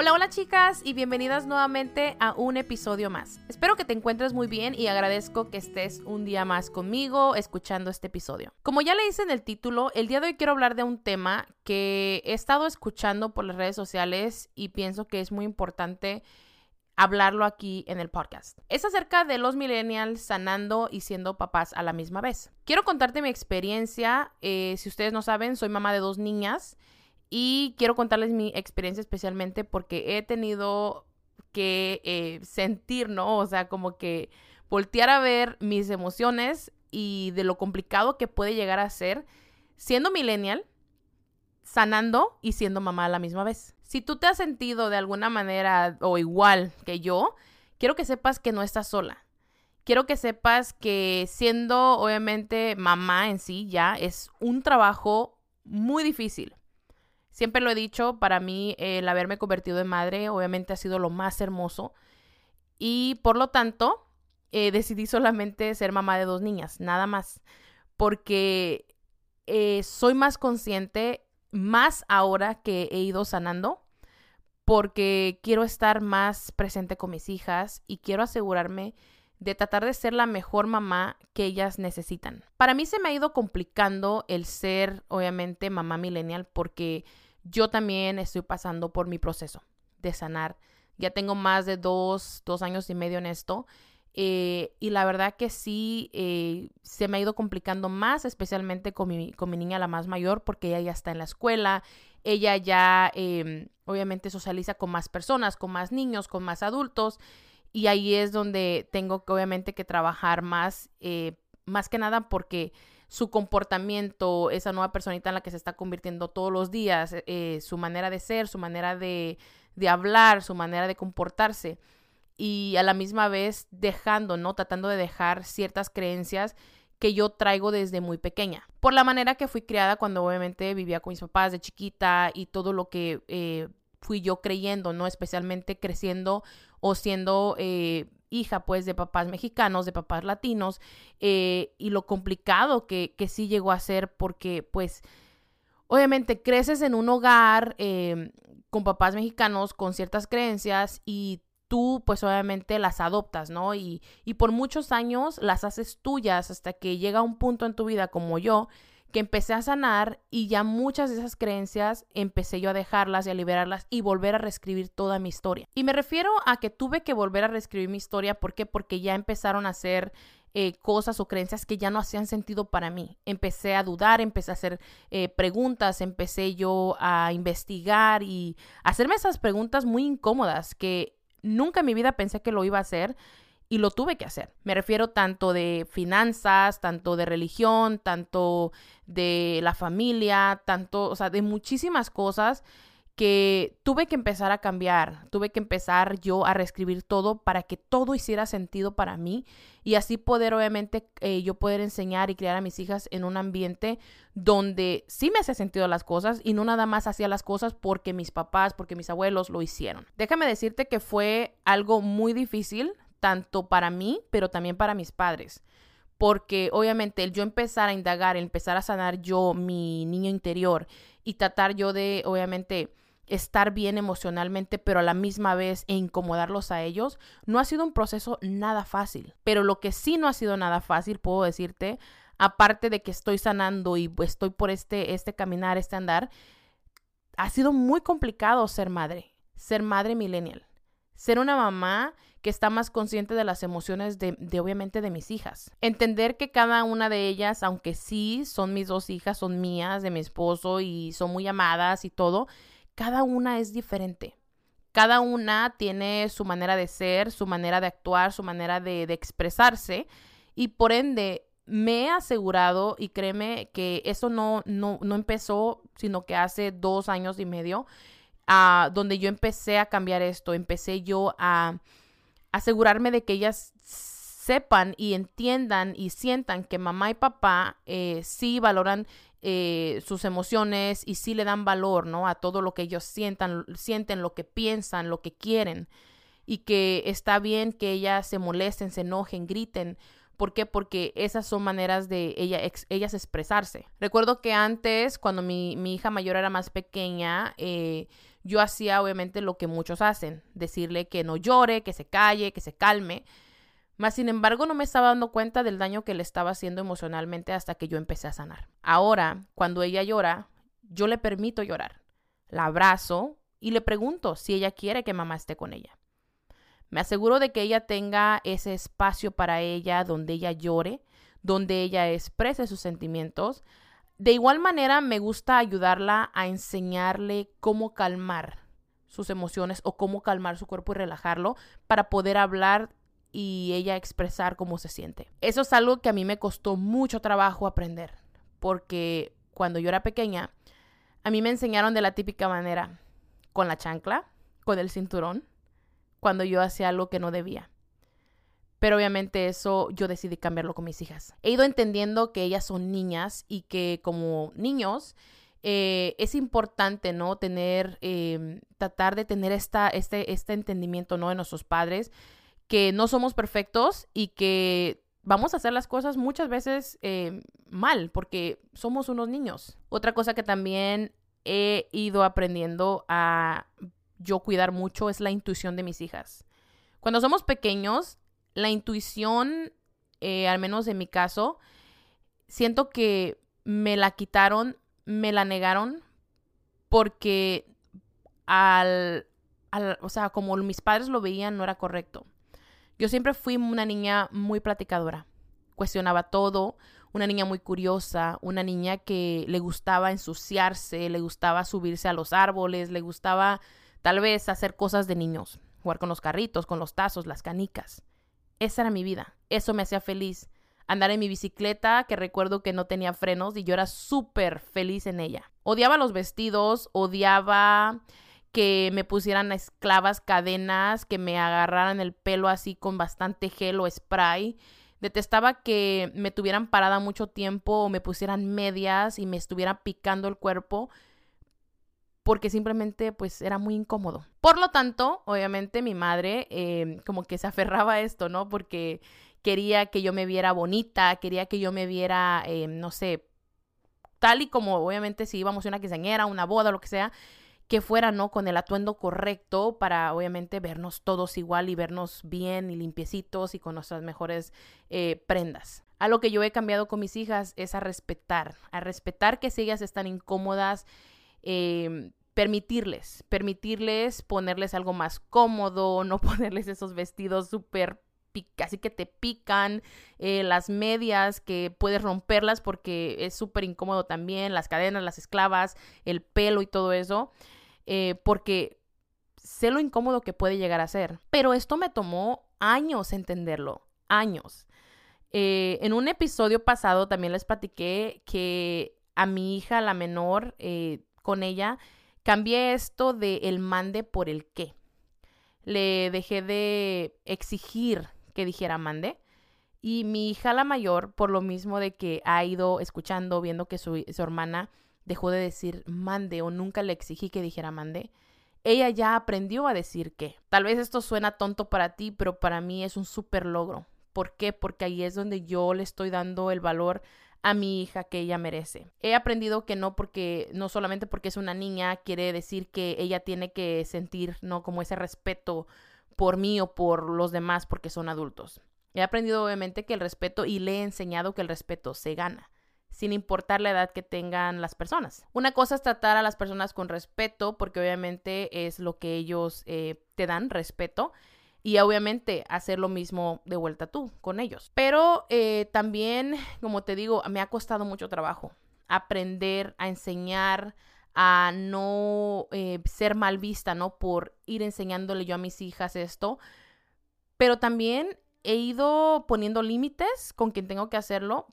Hola, hola chicas y bienvenidas nuevamente a un episodio más. Espero que te encuentres muy bien y agradezco que estés un día más conmigo escuchando este episodio. Como ya le hice en el título, el día de hoy quiero hablar de un tema que he estado escuchando por las redes sociales y pienso que es muy importante hablarlo aquí en el podcast. Es acerca de los millennials sanando y siendo papás a la misma vez. Quiero contarte mi experiencia. Eh, si ustedes no saben, soy mamá de dos niñas y quiero contarles mi experiencia especialmente porque he tenido que eh, sentir, ¿no? O sea, como que voltear a ver mis emociones y de lo complicado que puede llegar a ser siendo millennial, sanando y siendo mamá a la misma vez. Si tú te has sentido de alguna manera o igual que yo, quiero que sepas que no estás sola. Quiero que sepas que siendo obviamente mamá en sí ya es un trabajo muy difícil. Siempre lo he dicho, para mí el haberme convertido en madre obviamente ha sido lo más hermoso. Y por lo tanto eh, decidí solamente ser mamá de dos niñas, nada más, porque eh, soy más consciente, más ahora que he ido sanando, porque quiero estar más presente con mis hijas y quiero asegurarme de tratar de ser la mejor mamá que ellas necesitan. Para mí se me ha ido complicando el ser, obviamente, mamá millennial porque yo también estoy pasando por mi proceso de sanar. Ya tengo más de dos, dos años y medio en esto. Eh, y la verdad que sí, eh, se me ha ido complicando más, especialmente con mi, con mi niña, la más mayor, porque ella ya está en la escuela, ella ya em, obviamente socializa con más personas, con más niños, con más adultos y ahí es donde tengo que obviamente que trabajar más, eh, más que nada porque su comportamiento, esa nueva personita en la que se está convirtiendo todos los días, eh, su manera de ser, su manera de, de hablar, su manera de comportarse y a la misma vez dejando, ¿no? Tratando de dejar ciertas creencias que yo traigo desde muy pequeña. Por la manera que fui criada cuando obviamente vivía con mis papás de chiquita y todo lo que eh, fui yo creyendo, ¿no? Especialmente creciendo o siendo eh, hija pues de papás mexicanos, de papás latinos, eh, y lo complicado que, que, sí llegó a ser porque pues obviamente creces en un hogar eh, con papás mexicanos con ciertas creencias y tú pues obviamente las adoptas, ¿no? Y, y por muchos años las haces tuyas hasta que llega un punto en tu vida como yo que empecé a sanar y ya muchas de esas creencias empecé yo a dejarlas y a liberarlas y volver a reescribir toda mi historia. Y me refiero a que tuve que volver a reescribir mi historia, ¿por qué? Porque ya empezaron a ser eh, cosas o creencias que ya no hacían sentido para mí. Empecé a dudar, empecé a hacer eh, preguntas, empecé yo a investigar y hacerme esas preguntas muy incómodas que nunca en mi vida pensé que lo iba a hacer y lo tuve que hacer. Me refiero tanto de finanzas, tanto de religión, tanto de la familia, tanto, o sea, de muchísimas cosas que tuve que empezar a cambiar, tuve que empezar yo a reescribir todo para que todo hiciera sentido para mí y así poder obviamente eh, yo poder enseñar y criar a mis hijas en un ambiente donde sí me hace sentido las cosas y no nada más hacía las cosas porque mis papás, porque mis abuelos lo hicieron. Déjame decirte que fue algo muy difícil, tanto para mí, pero también para mis padres. Porque obviamente el yo empezar a indagar, empezar a sanar yo mi niño interior y tratar yo de, obviamente, estar bien emocionalmente, pero a la misma vez e incomodarlos a ellos, no ha sido un proceso nada fácil. Pero lo que sí no ha sido nada fácil, puedo decirte, aparte de que estoy sanando y estoy por este, este caminar, este andar, ha sido muy complicado ser madre, ser madre millennial, ser una mamá que está más consciente de las emociones de, obviamente de mis hijas. Entender que cada una de ellas, aunque sí son mis dos hijas, son mías, de mi esposo y son muy amadas y todo, cada una es diferente. Cada una tiene su manera de ser, su manera de actuar, su manera de, expresarse y por ende me he asegurado y créeme que eso no, no, no empezó, sino que hace dos años y medio, uh, donde yo empecé a cambiar esto, empecé yo a asegurarme de que ellas sepan y entiendan y sientan que mamá y papá eh, sí valoran eh, sus emociones y sí le dan valor, ¿no? A todo lo que ellos sientan, sienten, lo que piensan, lo que quieren. Y que está bien que ellas se molesten, se enojen, griten, ¿Por qué? Porque esas son maneras de ella, ellas expresarse. Recuerdo que antes, cuando mi, hija mayor era más pequeña, eh, yo hacía obviamente lo que muchos hacen, decirle que no llore, que se calle, que se calme. Mas, sin embargo, no me estaba dando cuenta del daño que le estaba haciendo emocionalmente hasta que yo empecé a sanar. Ahora, cuando ella llora, yo le permito llorar. La abrazo y le pregunto si ella quiere que mamá esté con ella. Me aseguro de que ella tenga ese espacio para ella donde ella llore, donde ella exprese sus sentimientos. De igual manera, me gusta ayudarla a enseñarle cómo calmar sus emociones o cómo calmar su cuerpo y relajarlo para poder hablar y ella expresar cómo se siente. Eso es algo que a mí me costó mucho trabajo aprender, porque cuando yo era pequeña, a mí me enseñaron de la típica manera, con la chancla, con el cinturón, cuando yo hacía algo que no debía. Pero obviamente eso yo decidí cambiarlo con mis hijas. He ido entendiendo que ellas son niñas y que como niños eh, es importante, ¿no? Tener, em, tratar de tener esta, este, este entendimiento, ¿no? De nuestros padres, que no somos perfectos y que vamos a hacer las cosas muchas veces em, mal porque somos unos niños. Otra cosa que también he ido aprendiendo a yo cuidar mucho es la intuición de mis hijas. Cuando somos pequeños, la intuición, eh, al menos en mi caso, siento que me la quitaron, me la negaron, porque al, al, o sea, como mis padres lo veían, no era correcto. Yo siempre fui una niña muy platicadora, cuestionaba todo, una niña muy curiosa, una niña que le gustaba ensuciarse, le gustaba subirse a los árboles, le gustaba Tal vez hacer cosas de niños, jugar con los carritos, con los tazos, las canicas. Esa era mi vida, eso me hacía feliz. Andar en mi bicicleta, que recuerdo que no tenía frenos y yo era súper feliz en ella. Odiaba los vestidos, odiaba que me pusieran esclavas cadenas, que me agarraran el pelo así con bastante gel o spray. Detestaba que me tuvieran parada mucho tiempo o me pusieran medias y me estuvieran picando el cuerpo porque simplemente pues era muy incómodo. Por lo tanto, obviamente mi madre em, como que se aferraba a esto, ¿no? Porque quería que yo me viera bonita, quería que yo me viera, em, no sé, tal y como obviamente si íbamos a una quinceañera, una boda, lo que sea, que fuera, ¿no? Con el atuendo correcto para obviamente vernos todos igual y vernos bien y limpiecitos y con nuestras mejores eh, prendas. A lo que yo he cambiado con mis hijas es a respetar, a respetar que si ellas están incómodas, Em, permitirles, permitirles ponerles algo más cómodo, no ponerles esos vestidos súper así que te pican, eh, las medias que puedes romperlas porque es súper incómodo también, las cadenas, las esclavas, el pelo y todo eso, eh, porque sé lo incómodo que puede llegar a ser. Pero esto me tomó años entenderlo, años. Eh, en un episodio pasado también les platiqué que a mi hija, la menor, con ella, cambié esto de el mande por el qué. Le dejé de exigir que dijera mande. Y mi hija la mayor, por lo mismo de que ha ido escuchando, viendo que su, hermana dejó de decir mande o nunca le exigí que dijera mande, ella ya aprendió a decir qué. Tal vez esto suena tonto para ti, pero para mí es un súper logro. ¿Por qué? Porque ahí es donde yo le estoy dando el valor a mi hija que ella merece. He aprendido que no porque, no solamente porque es una niña, quiere decir que ella tiene que sentir, ¿no? Como ese respeto por mí o por los demás porque son adultos. He aprendido obviamente que el respeto y le he enseñado que el respeto se gana sin importar la edad que tengan las personas. Una cosa es tratar a las personas con respeto, porque obviamente es lo que ellos eh, te dan, respeto, y obviamente hacer lo mismo de vuelta tú con ellos. Pero eh, también, como te digo, me ha costado mucho trabajo aprender a enseñar a no eh, ser mal vista, ¿no? Por ir enseñándole yo a mis hijas esto. Pero también he ido poniendo límites con quien tengo que hacerlo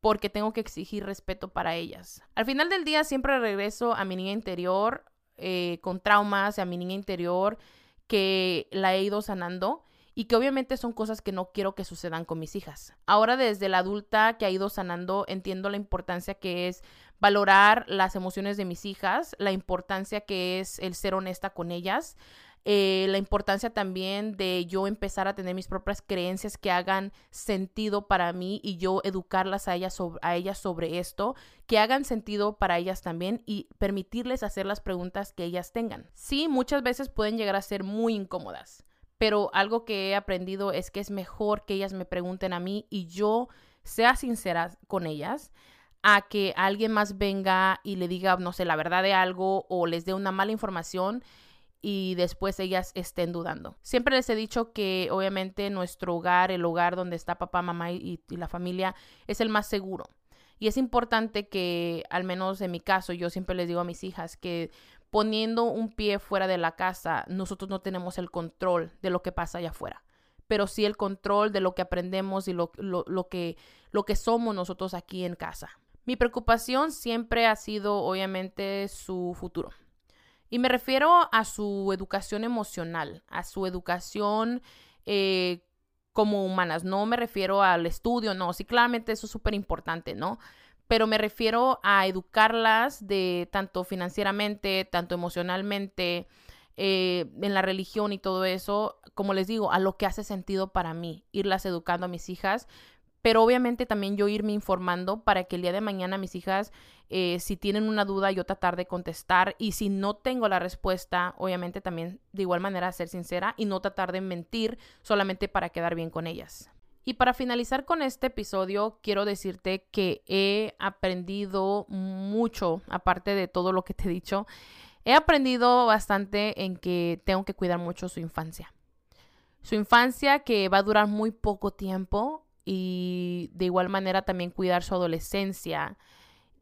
porque tengo que exigir respeto para ellas. Al final del día siempre regreso a mi niña interior eh, con traumas, a mi niña interior que la he ido sanando y que obviamente son cosas que no quiero que sucedan con mis hijas. Ahora desde la adulta que ha ido sanando entiendo la importancia que es valorar las emociones de mis hijas, la importancia que es el ser honesta con ellas, eh, la importancia también de yo empezar a tener mis propias creencias que hagan sentido para mí y yo educarlas a ellas, sobre, a ellas sobre esto, que hagan sentido para ellas también y permitirles hacer las preguntas que ellas tengan. Sí, muchas veces pueden llegar a ser muy incómodas, pero algo que he aprendido es que es mejor que ellas me pregunten a mí y yo sea sincera con ellas a que alguien más venga y le diga, no sé, la verdad de algo o les dé una mala información y después ellas estén dudando. Siempre les he dicho que obviamente nuestro hogar, el hogar donde está papá, mamá y, la familia, es el más seguro. Y es importante que, al menos en mi caso, yo siempre les digo a mis hijas que poniendo un pie fuera de la casa, nosotros no tenemos el control de lo que pasa allá afuera, pero sí el control de lo que aprendemos y lo, lo, que, lo que somos nosotros aquí en casa. Mi preocupación siempre ha sido, obviamente, su futuro. Y me refiero a su educación emocional, a su educación eh, como humanas. No me refiero al estudio, no, sí, claramente eso es súper importante, ¿no? Pero me refiero a educarlas de tanto financieramente, tanto emocionalmente, eh, en la religión y todo eso, como les digo, a lo que hace sentido para mí, irlas educando a mis hijas, pero obviamente también yo irme informando para que el día de mañana mis hijas, eh, si tienen una duda, yo tratar de contestar y si no tengo la respuesta, obviamente también de igual manera ser sincera y no tratar de mentir solamente para quedar bien con ellas. Y para finalizar con este episodio, quiero decirte que he aprendido mucho, aparte de todo lo que te he dicho, he aprendido bastante en que tengo que cuidar mucho su infancia. Su infancia que va a durar muy poco tiempo y de igual manera también cuidar su adolescencia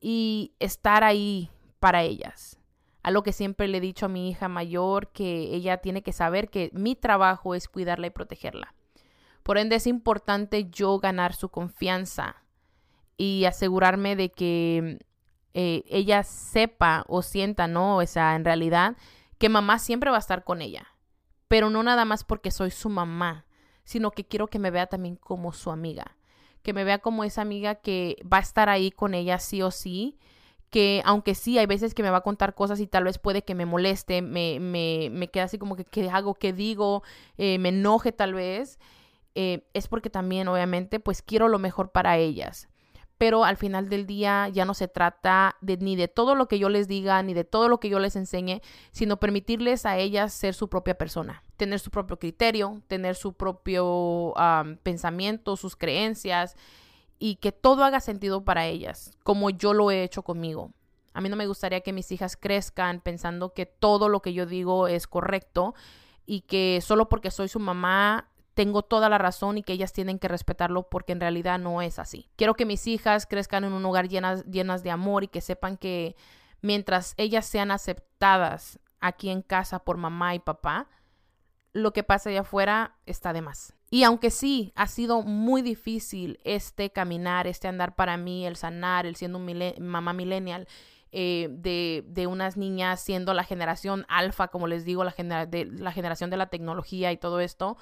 y estar ahí para ellas. A lo que siempre le he dicho a mi hija mayor que ella tiene que saber que mi trabajo es cuidarla y protegerla. Por ende es importante yo ganar su confianza y asegurarme de que eh, ella sepa o sienta, ¿no? O sea, en realidad, que mamá siempre va a estar con ella. Pero no nada más porque soy su mamá, sino que quiero que me vea también como su amiga, que me vea como esa amiga que va a estar ahí con ella sí o sí, que aunque sí, hay veces que me va a contar cosas y tal vez puede que me moleste, me, me, me quede así como que qué hago, qué digo, eh, me enoje tal vez, eh, es porque también obviamente pues quiero lo mejor para ellas pero al final del día ya no se trata de, ni de todo lo que yo les diga, ni de todo lo que yo les enseñe, sino permitirles a ellas ser su propia persona, tener su propio criterio, tener su propio pensamiento, sus creencias y que todo haga sentido para ellas, como yo lo he hecho conmigo. A mí no me gustaría que mis hijas crezcan pensando que todo lo que yo digo es correcto y que solo porque soy su mamá tengo toda la razón y que ellas tienen que respetarlo porque en realidad no es así. Quiero que mis hijas crezcan en un hogar llenas, llenas de amor y que sepan que mientras ellas sean aceptadas aquí en casa por mamá y papá, lo que pasa allá afuera está de más. Y aunque sí, ha sido muy difícil este caminar, este andar para mí, el sanar, el siendo un mamá millennial, eh, de, de, unas niñas siendo la generación alfa, como les digo, la, de, la generación de la tecnología y todo esto,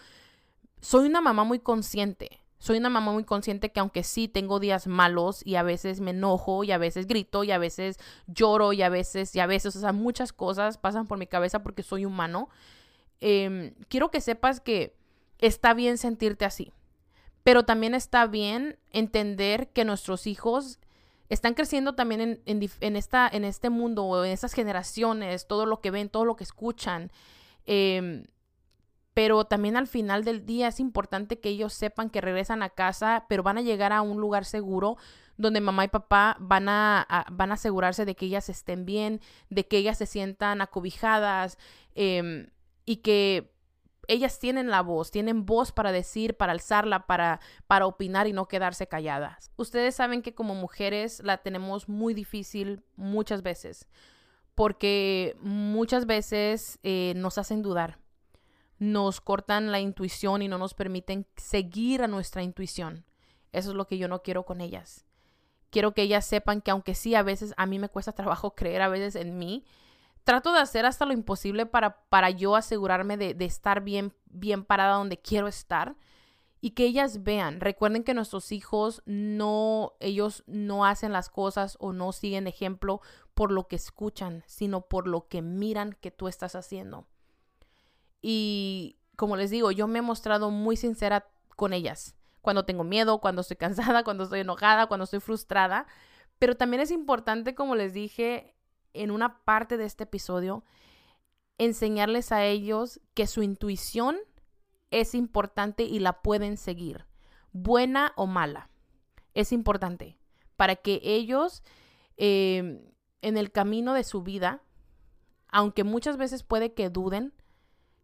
soy una mamá muy consciente. Soy una mamá muy consciente que aunque sí tengo días malos y a veces me enojo y a veces grito y a veces lloro y a veces y a veces, o sea, muchas cosas pasan por mi cabeza porque soy humano. Em, quiero que sepas que está bien sentirte así, pero también está bien entender que nuestros hijos están creciendo también en, esta, en este mundo en estas generaciones, todo lo que ven, todo lo que escuchan. Eh, pero también al final del día es importante que ellos sepan que regresan a casa, pero van a llegar a un lugar seguro donde mamá y papá van a, van a asegurarse de que ellas estén bien, de que ellas se sientan acobijadas em, y que ellas tienen la voz, tienen voz para decir, para alzarla, para, para opinar y no quedarse calladas. Ustedes saben que como mujeres la tenemos muy difícil muchas veces, porque muchas veces eh, nos hacen dudar nos cortan la intuición y no nos permiten seguir a nuestra intuición. Eso es lo que yo no quiero con ellas. Quiero que ellas sepan que aunque sí a veces a mí me cuesta trabajo creer a veces en mí, trato de hacer hasta lo imposible para, para yo asegurarme de, estar bien, bien parada donde quiero estar y que ellas vean. Recuerden que nuestros hijos no, ellos no hacen las cosas o no siguen ejemplo por lo que escuchan, sino por lo que miran que tú estás haciendo. Y como les digo, yo me he mostrado muy sincera con ellas. Cuando tengo miedo, cuando estoy cansada, cuando estoy enojada, cuando estoy frustrada. Pero también es importante, como les dije en una parte de este episodio, enseñarles a ellos que su intuición es importante y la pueden seguir, buena o mala. Es importante para que ellos em, en el camino de su vida, aunque muchas veces puede que duden,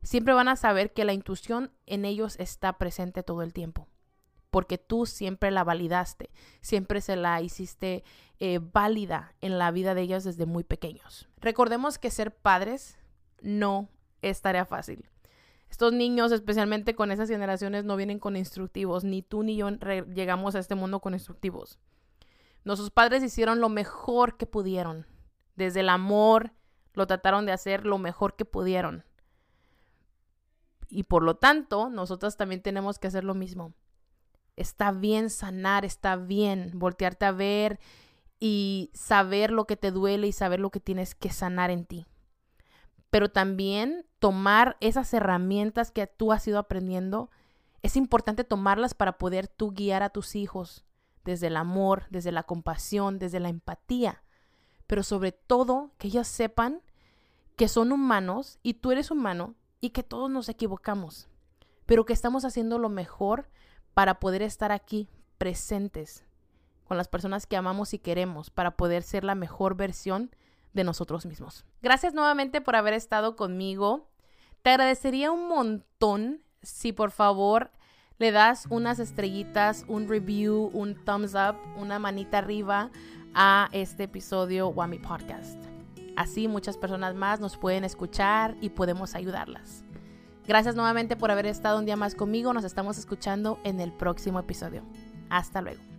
siempre van a saber que la intuición en ellos está presente todo el tiempo. Porque tú siempre la validaste, siempre se la hiciste eh, válida en la vida de ellos desde muy pequeños. Recordemos que ser padres no es tarea fácil. Estos niños, especialmente con esas generaciones, no vienen con instructivos. Ni tú ni yo llegamos a este mundo con instructivos. Nuestros padres hicieron lo mejor que pudieron. Desde el amor, lo trataron de hacer lo mejor que pudieron. Y por lo tanto, nosotros también tenemos que hacer lo mismo. Está bien sanar, está bien voltearte a ver y saber lo que te duele y saber lo que tienes que sanar en ti pero también tomar esas herramientas que tú has ido aprendiendo. Es importante tomarlas para poder tú guiar a tus hijos desde el amor, desde la compasión, desde la empatía, pero sobre todo que ellos sepan que son humanos y tú eres humano y que todos nos equivocamos, pero que estamos haciendo lo mejor para poder estar aquí presentes con las personas que amamos y queremos, para poder ser la mejor versión de nosotros mismos. Gracias nuevamente por haber estado conmigo. Te agradecería un montón si por favor le das unas estrellitas, un review, un thumbs up, una manita arriba a este episodio Wami Podcast. Así muchas personas más nos pueden escuchar y podemos ayudarlas. Gracias nuevamente por haber estado un día más conmigo. Nos estamos escuchando en el próximo episodio. Hasta luego.